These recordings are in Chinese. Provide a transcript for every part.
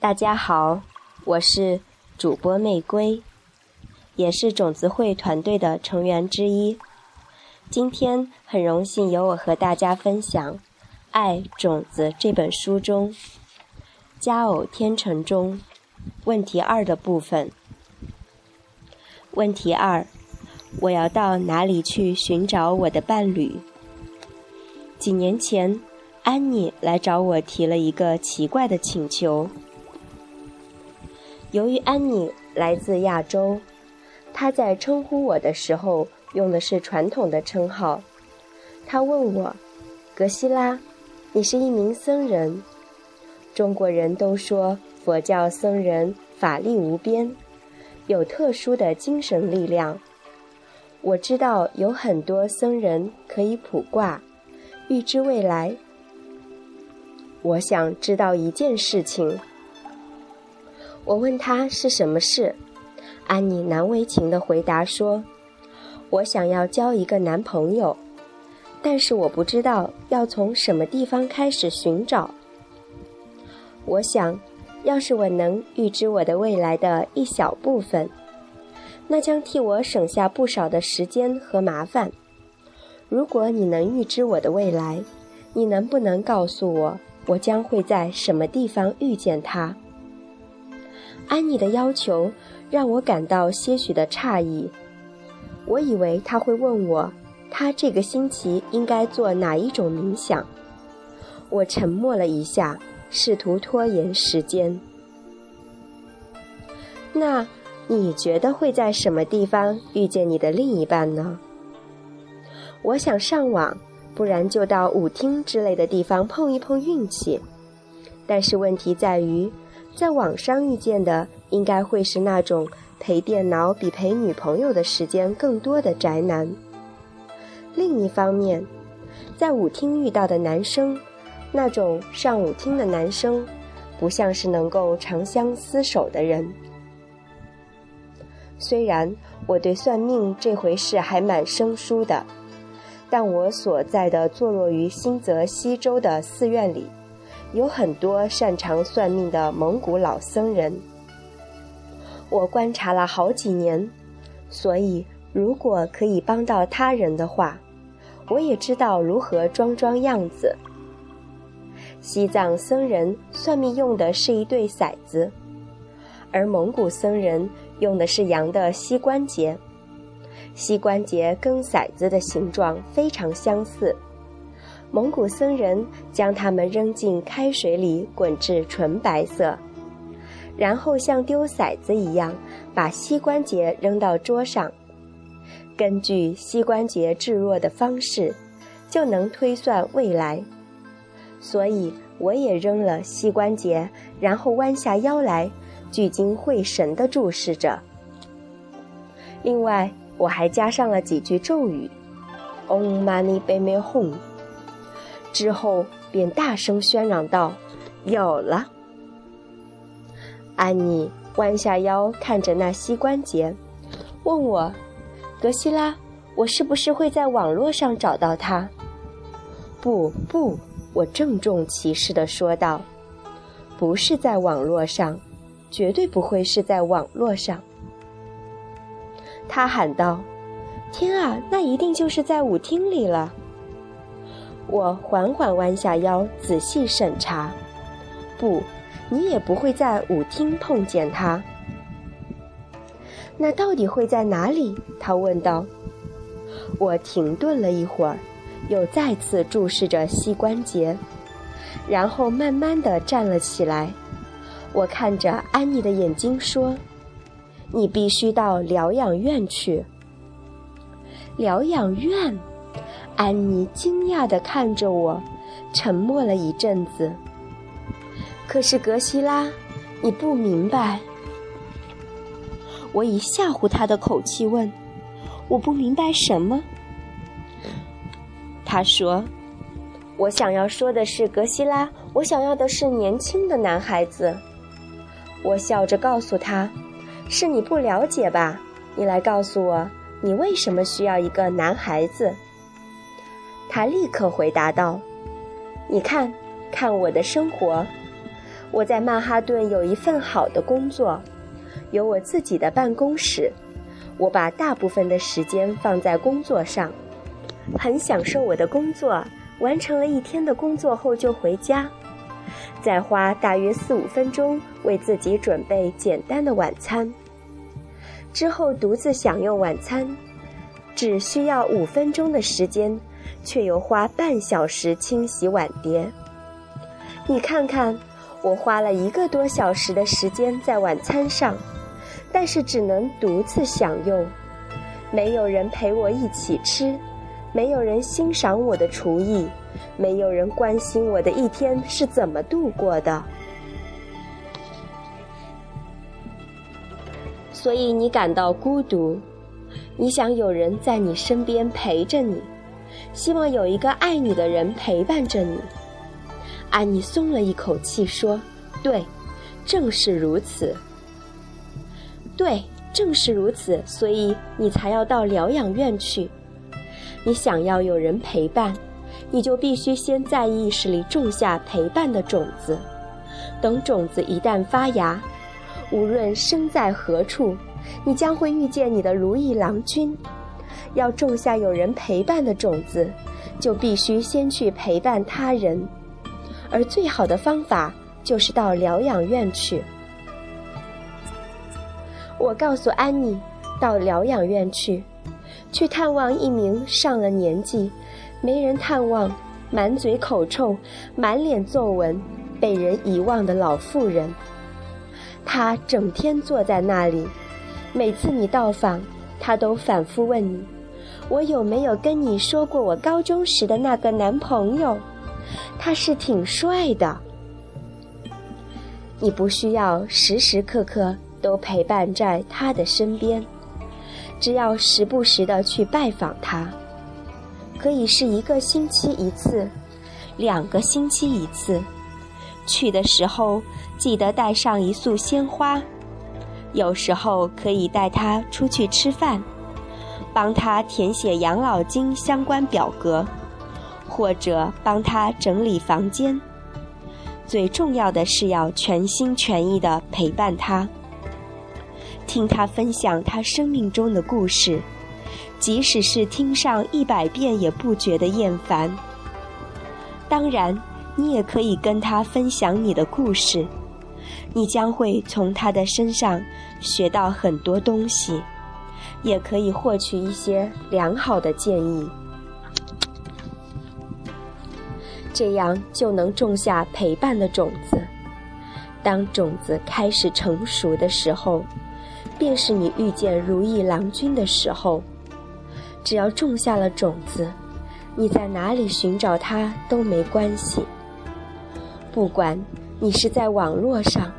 大家好，我是主播玫瑰，也是种子会团队的成员之一。今天很荣幸由我和大家分享《爱种子》这本书中《佳偶天成》中问题二的部分。问题二：我要到哪里去寻找我的伴侣？几年前，安妮来找我提了一个奇怪的请求。由于安妮来自亚洲，她在称呼我的时候用的是传统的称号。她问我：“格西拉，你是一名僧人。中国人都说佛教僧人法力无边，有特殊的精神力量。我知道有很多僧人可以卜卦，预知未来。我想知道一件事情。”我问他是什么事，安妮难为情地回答说：“我想要交一个男朋友，但是我不知道要从什么地方开始寻找。我想，要是我能预知我的未来的一小部分，那将替我省下不少的时间和麻烦。如果你能预知我的未来，你能不能告诉我，我将会在什么地方遇见他？”安妮的要求让我感到些许的诧异。我以为他会问我，他这个星期应该做哪一种冥想。我沉默了一下，试图拖延时间。那你觉得会在什么地方遇见你的另一半呢？我想上网，不然就到舞厅之类的地方碰一碰运气。但是问题在于。在网上遇见的应该会是那种陪电脑比陪女朋友的时间更多的宅男。另一方面，在舞厅遇到的男生，那种上舞厅的男生，不像是能够长相厮守的人。虽然我对算命这回事还蛮生疏的，但我所在的坐落于新泽西州的寺院里。有很多擅长算命的蒙古老僧人，我观察了好几年，所以如果可以帮到他人的话，我也知道如何装装样子。西藏僧人算命用的是一对骰子，而蒙古僧人用的是羊的膝关节，膝关节跟骰子的形状非常相似。蒙古僧人将它们扔进开水里滚至纯白色，然后像丢骰子一样把膝关节扔到桌上，根据膝关节置若的方式，就能推算未来。所以我也扔了膝关节，然后弯下腰来，聚精会神地注视着。另外，我还加上了几句咒语：“Om Mani Padme Hum。”之后便大声喧嚷道：“有了！”安妮弯下腰看着那膝关节，问我：“格西拉，我是不是会在网络上找到他？”“不不！”我郑重其事地说道，“不是在网络上，绝对不会是在网络上。”他喊道：“天啊，那一定就是在舞厅里了！”我缓缓弯下腰，仔细审查。不，你也不会在舞厅碰见他。那到底会在哪里？他问道。我停顿了一会儿，又再次注视着膝关节，然后慢慢的站了起来。我看着安妮的眼睛说：“你必须到疗养院去。”疗养院。安妮惊讶地看着我，沉默了一阵子。可是格西拉，你不明白。我以吓唬他的口气问：“我不明白什么？”他说：“我想要说的是，格西拉，我想要的是年轻的男孩子。”我笑着告诉他：“是你不了解吧？你来告诉我，你为什么需要一个男孩子？”他立刻回答道：“你看，看我的生活，我在曼哈顿有一份好的工作，有我自己的办公室。我把大部分的时间放在工作上，很享受我的工作。完成了一天的工作后就回家，再花大约四五分钟为自己准备简单的晚餐。之后独自享用晚餐，只需要五分钟的时间，却又花半小时清洗碗碟。你看看，我花了一个多小时的时间在晚餐上。但是只能独自享用，没有人陪我一起吃，没有人欣赏我的厨艺，没有人关心我的一天是怎么度过的。所以你感到孤独，你想有人在你身边陪着你，希望有一个爱你的人陪伴着你。安妮松了一口气说：“对，正是如此。”对，正是如此，所以你才要到疗养院去。你想要有人陪伴，你就必须先在意识里种下陪伴的种子。等种子一旦发芽，无论生在何处，你将会遇见你的如意郎君。要种下有人陪伴的种子，就必须先去陪伴他人，而最好的方法就是到疗养院去。我告诉安妮，到疗养院去，去探望一名上了年纪、没人探望、满嘴口臭、满脸皱纹、被人遗忘的老妇人。她整天坐在那里，每次你到访，她都反复问你：“我有没有跟你说过我高中时的那个男朋友？他是挺帅的。”你不需要时时刻刻。都陪伴在他的身边，只要时不时的去拜访他，可以是一个星期一次，两个星期一次。去的时候记得带上一束鲜花，有时候可以带他出去吃饭，帮他填写养老金相关表格，或者帮他整理房间。最重要的是要全心全意的陪伴他。听他分享他生命中的故事，即使是听上一百遍也不觉得厌烦。当然，你也可以跟他分享你的故事，你将会从他的身上学到很多东西，也可以获取一些良好的建议，这样就能种下陪伴的种子。当种子开始成熟的时候。便是你遇见如意郎君的时候，只要种下了种子，你在哪里寻找他都没关系。不管你是在网络上、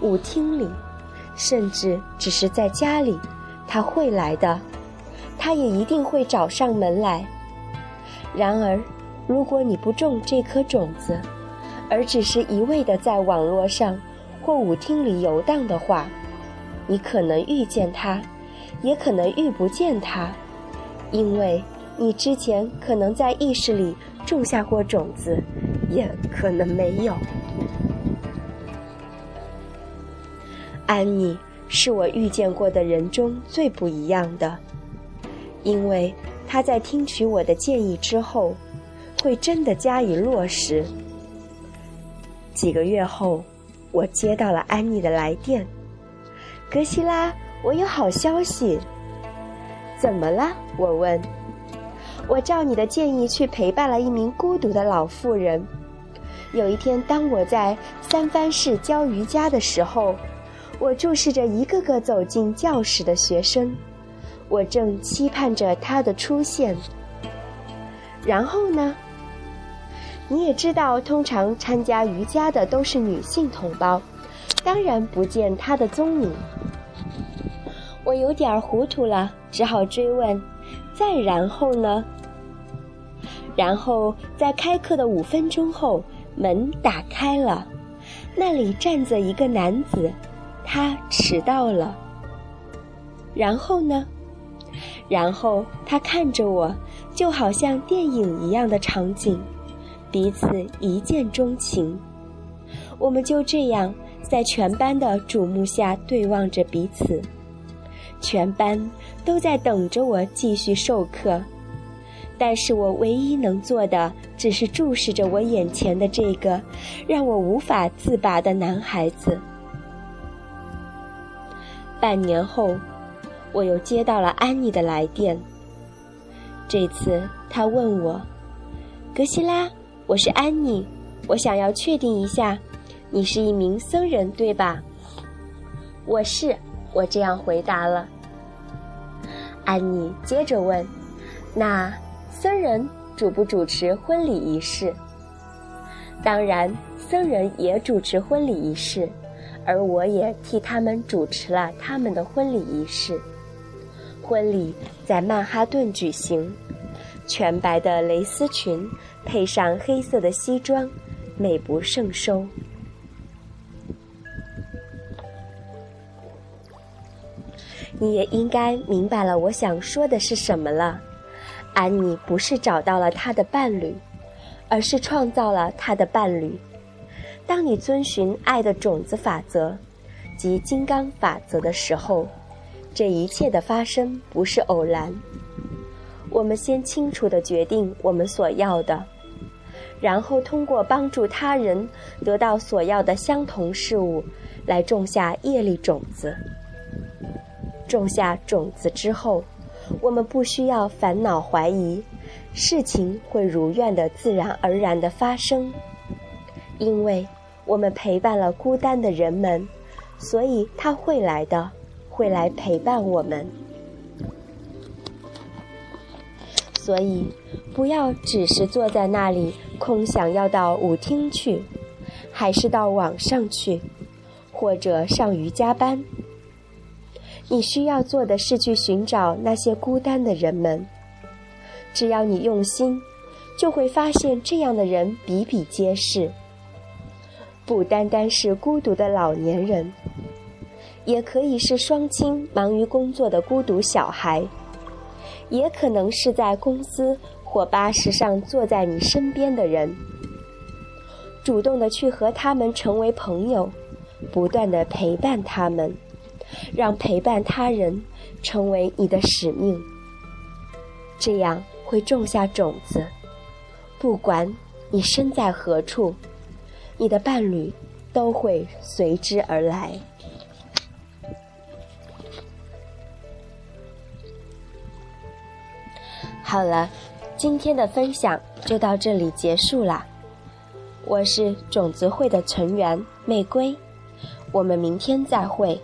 舞厅里，甚至只是在家里，他会来的，他也一定会找上门来。然而，如果你不种这颗种子，而只是一味的在网络上或舞厅里游荡的话，你可能遇见他，也可能遇不见他，因为你之前可能在意识里种下过种子，也可能没有。安妮是我遇见过的人中最不一样的，因为他在听取我的建议之后，会真的加以落实。几个月后，我接到了安妮的来电。格西拉，我有好消息。怎么了？我问。我照你的建议去陪伴了一名孤独的老妇人。有一天，当我在三藩市教瑜伽的时候，我注视着一个个走进教室的学生，我正期盼着他的出现。然后呢？你也知道，通常参加瑜伽的都是女性同胞，当然不见他的踪影。我有点糊涂了，只好追问：“再然后呢？”然后在开课的五分钟后，门打开了，那里站着一个男子，他迟到了。然后呢？然后他看着我，就好像电影一样的场景，彼此一见钟情。我们就这样在全班的瞩目下对望着彼此，全班都在等着我继续授课，但是我唯一能做的只是注视着我眼前的这个让我无法自拔的男孩子。半年后，我又接到了安妮的来电。这次她问我：“格西拉，我是安妮，我想要确定一下。”你是一名僧人，对吧？我是，我这样回答了。安妮接着问：“那僧人主不主持婚礼仪式？”当然，僧人也主持婚礼仪式，而我也替他们主持了他们的婚礼仪式。婚礼在曼哈顿举行，全白的蕾丝裙配上黑色的西装，美不胜收。你也应该明白了我想说的是什么了。安妮不是找到了她的伴侣，而是创造了她的伴侣。当你遵循爱的种子法则及金刚法则的时候，这一切的发生不是偶然。我们先清楚地决定我们所要的，然后通过帮助他人得到所要的相同事物，来种下业力种子。种下种子之后，我们不需要烦恼怀疑，事情会如愿的自然而然的发生，因为我们陪伴了孤单的人们，所以他会来的，会来陪伴我们。所以，不要只是坐在那里空想要到舞厅去，还是到网上去，或者上瑜伽班。你需要做的是去寻找那些孤单的人们。只要你用心，就会发现这样的人比比皆是。不单单是孤独的老年人，也可以是双亲忙于工作的孤独小孩，也可能是在公司或巴士上坐在你身边的人。主动的去和他们成为朋友，不断的陪伴他们。让陪伴他人成为你的使命，这样会种下种子。不管你身在何处，你的伴侣都会随之而来。好了，今天的分享就到这里结束啦。我是种子会的成员玫瑰，我们明天再会。